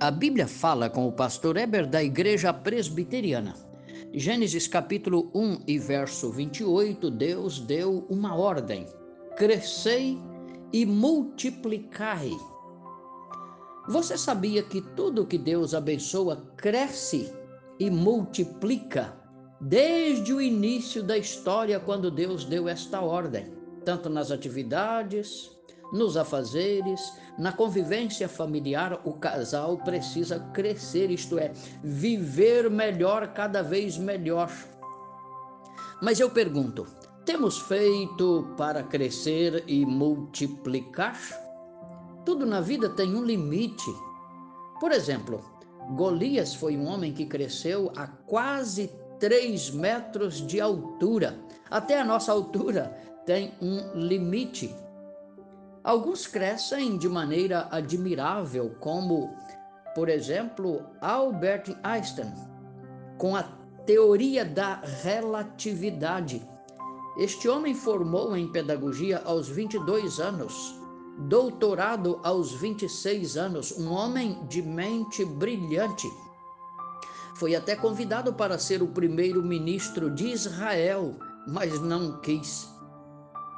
A Bíblia fala com o pastor Eber da Igreja Presbiteriana. Gênesis capítulo 1 e verso 28, Deus deu uma ordem: crescei e multiplicai. Você sabia que tudo que Deus abençoa cresce e multiplica desde o início da história, quando Deus deu esta ordem, tanto nas atividades, nos afazeres, na convivência familiar, o casal precisa crescer, isto é, viver melhor, cada vez melhor. Mas eu pergunto: temos feito para crescer e multiplicar? Tudo na vida tem um limite. Por exemplo, Golias foi um homem que cresceu a quase 3 metros de altura. Até a nossa altura tem um limite. Alguns crescem de maneira admirável, como, por exemplo, Albert Einstein, com a teoria da relatividade. Este homem formou em pedagogia aos 22 anos, doutorado aos 26 anos, um homem de mente brilhante. Foi até convidado para ser o primeiro-ministro de Israel, mas não quis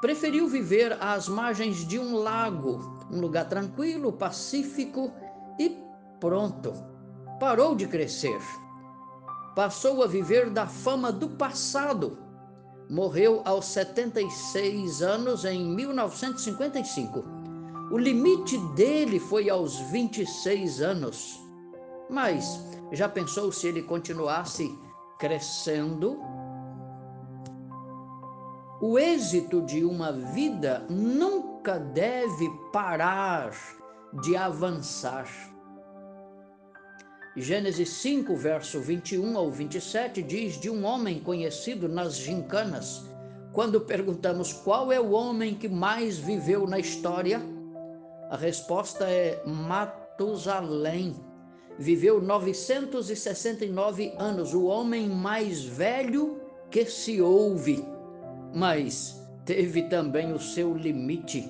preferiu viver às margens de um lago, um lugar tranquilo, pacífico e pronto. Parou de crescer. Passou a viver da fama do passado. Morreu aos 76 anos em 1955. O limite dele foi aos 26 anos. Mas já pensou se ele continuasse crescendo? O êxito de uma vida nunca deve parar de avançar. Gênesis 5, verso 21 ao 27 diz de um homem conhecido nas gincanas. Quando perguntamos qual é o homem que mais viveu na história, a resposta é Matusalém. Viveu 969 anos, o homem mais velho que se ouve mas teve também o seu limite.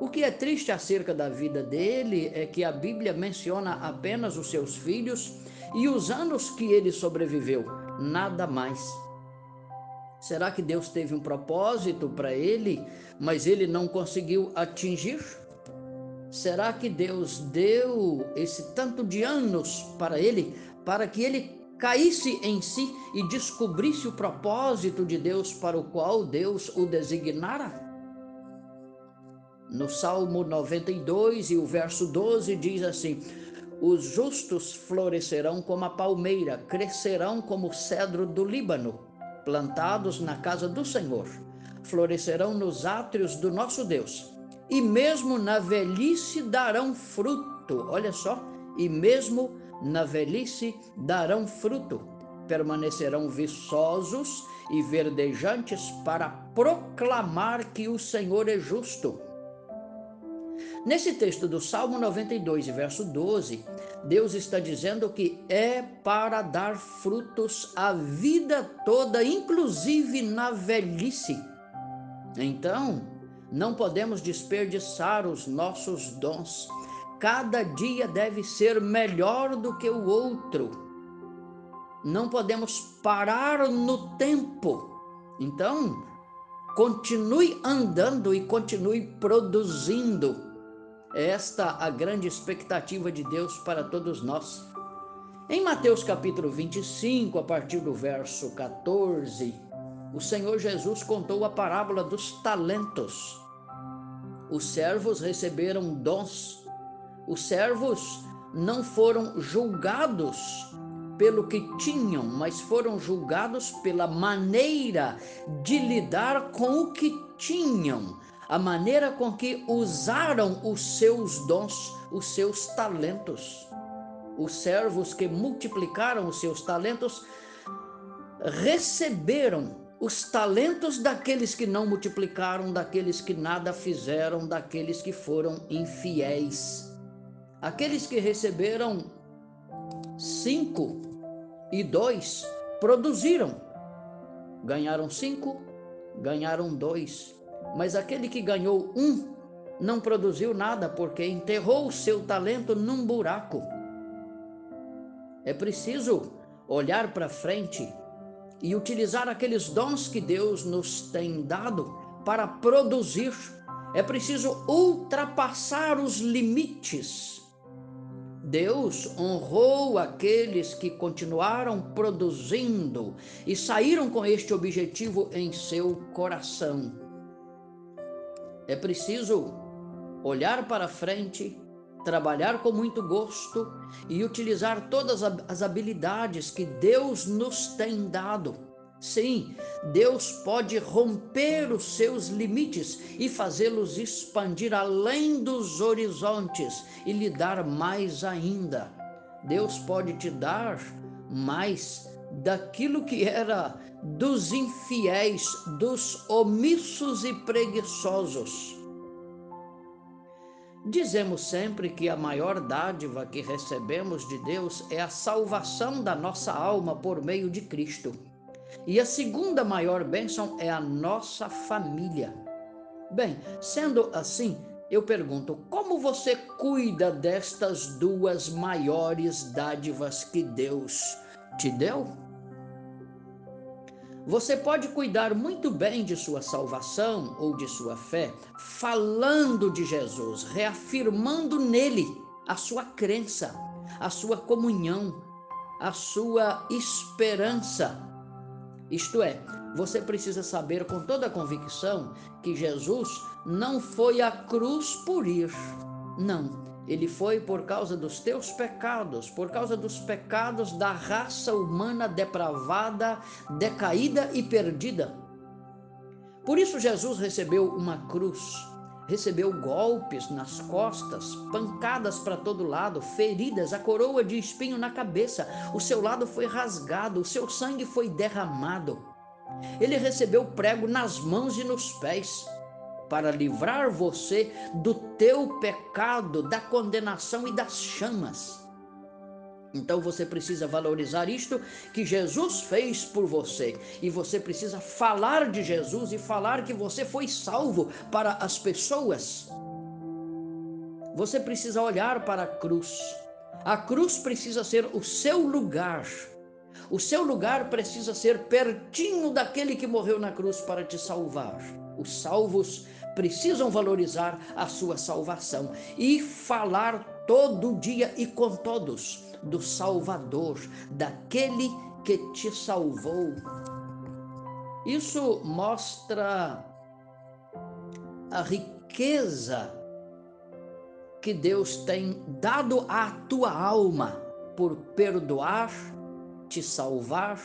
O que é triste acerca da vida dele é que a Bíblia menciona apenas os seus filhos e os anos que ele sobreviveu, nada mais. Será que Deus teve um propósito para ele, mas ele não conseguiu atingir? Será que Deus deu esse tanto de anos para ele para que ele caísse em si e descobrisse o propósito de Deus para o qual Deus o designara? No Salmo 92 e o verso 12 diz assim: Os justos florescerão como a palmeira, crescerão como o cedro do Líbano, plantados na casa do Senhor, florescerão nos átrios do nosso Deus, e mesmo na velhice darão fruto. Olha só, e mesmo na velhice darão fruto, permanecerão viçosos e verdejantes para proclamar que o Senhor é justo. Nesse texto do Salmo 92, verso 12, Deus está dizendo que é para dar frutos a vida toda, inclusive na velhice. Então, não podemos desperdiçar os nossos dons Cada dia deve ser melhor do que o outro. Não podemos parar no tempo. Então, continue andando e continue produzindo. Esta a grande expectativa de Deus para todos nós. Em Mateus capítulo 25, a partir do verso 14, o Senhor Jesus contou a parábola dos talentos. Os servos receberam dons os servos não foram julgados pelo que tinham, mas foram julgados pela maneira de lidar com o que tinham, a maneira com que usaram os seus dons, os seus talentos. Os servos que multiplicaram os seus talentos receberam os talentos daqueles que não multiplicaram, daqueles que nada fizeram, daqueles que foram infiéis. Aqueles que receberam cinco e dois produziram. Ganharam cinco, ganharam dois. Mas aquele que ganhou um não produziu nada porque enterrou o seu talento num buraco. É preciso olhar para frente e utilizar aqueles dons que Deus nos tem dado para produzir. É preciso ultrapassar os limites. Deus honrou aqueles que continuaram produzindo e saíram com este objetivo em seu coração. É preciso olhar para frente trabalhar com muito gosto e utilizar todas as habilidades que Deus nos tem dado. Sim, Deus pode romper os seus limites e fazê-los expandir além dos horizontes e lhe dar mais ainda. Deus pode te dar mais daquilo que era dos infiéis, dos omissos e preguiçosos. Dizemos sempre que a maior dádiva que recebemos de Deus é a salvação da nossa alma por meio de Cristo. E a segunda maior bênção é a nossa família. Bem, sendo assim, eu pergunto: como você cuida destas duas maiores dádivas que Deus te deu? Você pode cuidar muito bem de sua salvação ou de sua fé, falando de Jesus, reafirmando nele a sua crença, a sua comunhão, a sua esperança. Isto é, você precisa saber com toda convicção que Jesus não foi à cruz por ir. Não, ele foi por causa dos teus pecados, por causa dos pecados da raça humana depravada, decaída e perdida. Por isso, Jesus recebeu uma cruz, recebeu golpes nas costas, pancadas para todo lado, feridas, a coroa de espinho na cabeça, o seu lado foi rasgado, o seu sangue foi derramado. Ele recebeu prego nas mãos e nos pés para livrar você do teu pecado, da condenação e das chamas. Então você precisa valorizar isto que Jesus fez por você. E você precisa falar de Jesus e falar que você foi salvo para as pessoas. Você precisa olhar para a cruz. A cruz precisa ser o seu lugar. O seu lugar precisa ser pertinho daquele que morreu na cruz para te salvar. Os salvos precisam valorizar a sua salvação e falar todo dia e com todos do Salvador, daquele que te salvou. Isso mostra a riqueza que Deus tem dado à tua alma por perdoar, te salvar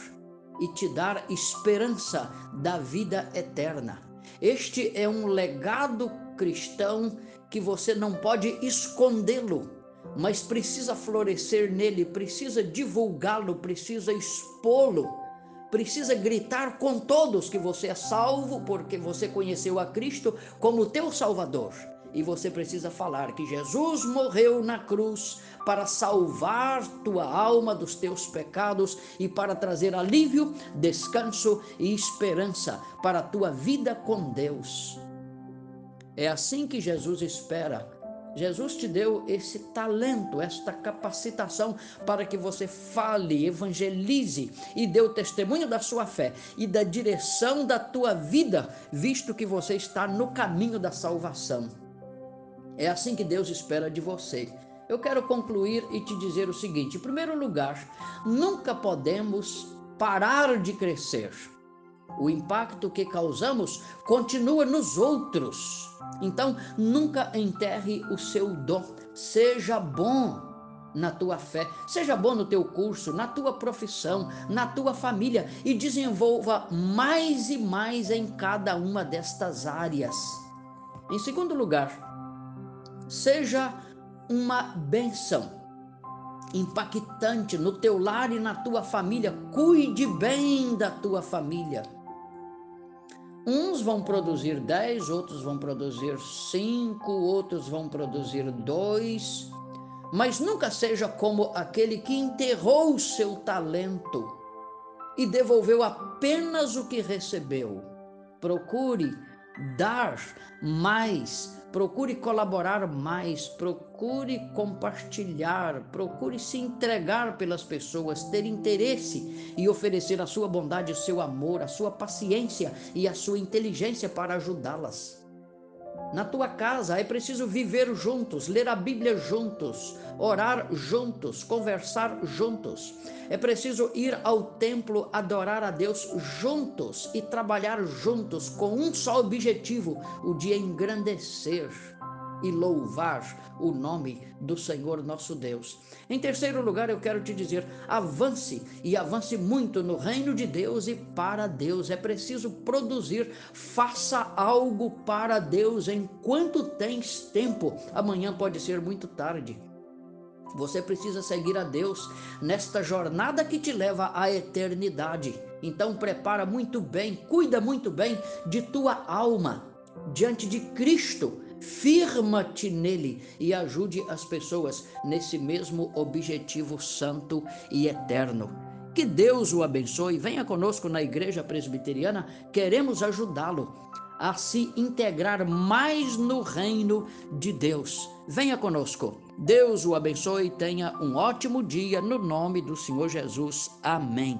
e te dar esperança da vida eterna. Este é um legado cristão que você não pode escondê-lo, mas precisa florescer nele, precisa divulgá-lo, precisa expô-lo, precisa gritar com todos que você é salvo porque você conheceu a Cristo como teu Salvador. E você precisa falar que Jesus morreu na cruz para salvar tua alma dos teus pecados e para trazer alívio, descanso e esperança para a tua vida com Deus. É assim que Jesus espera. Jesus te deu esse talento, esta capacitação para que você fale, evangelize e dê o testemunho da sua fé e da direção da tua vida, visto que você está no caminho da salvação. É assim que Deus espera de você. Eu quero concluir e te dizer o seguinte: em primeiro lugar, nunca podemos parar de crescer. O impacto que causamos continua nos outros. Então, nunca enterre o seu dom. Seja bom na tua fé, seja bom no teu curso, na tua profissão, na tua família e desenvolva mais e mais em cada uma destas áreas. Em segundo lugar, seja uma benção impactante no teu lar e na tua família. Cuide bem da tua família. Uns vão produzir dez, outros vão produzir cinco, outros vão produzir dois, mas nunca seja como aquele que enterrou o seu talento e devolveu apenas o que recebeu. Procure dar mais, procure colaborar mais, procure compartilhar, procure se entregar pelas pessoas, ter interesse e oferecer a sua bondade, o seu amor, a sua paciência e a sua inteligência para ajudá-las na tua casa. É preciso viver juntos, ler a Bíblia juntos, orar juntos, conversar juntos. É preciso ir ao templo adorar a Deus juntos e trabalhar juntos com um só objetivo: o de engrandecer e louvar o nome do Senhor nosso Deus. Em terceiro lugar, eu quero te dizer: avance e avance muito no reino de Deus e para Deus. É preciso produzir, faça algo para Deus enquanto tens tempo. Amanhã pode ser muito tarde. Você precisa seguir a Deus nesta jornada que te leva à eternidade. Então prepara muito bem, cuida muito bem de tua alma diante de Cristo firma-te nele e ajude as pessoas nesse mesmo objetivo santo e eterno. Que Deus o abençoe. Venha conosco na Igreja Presbiteriana, queremos ajudá-lo a se integrar mais no reino de Deus. Venha conosco. Deus o abençoe e tenha um ótimo dia no nome do Senhor Jesus. Amém.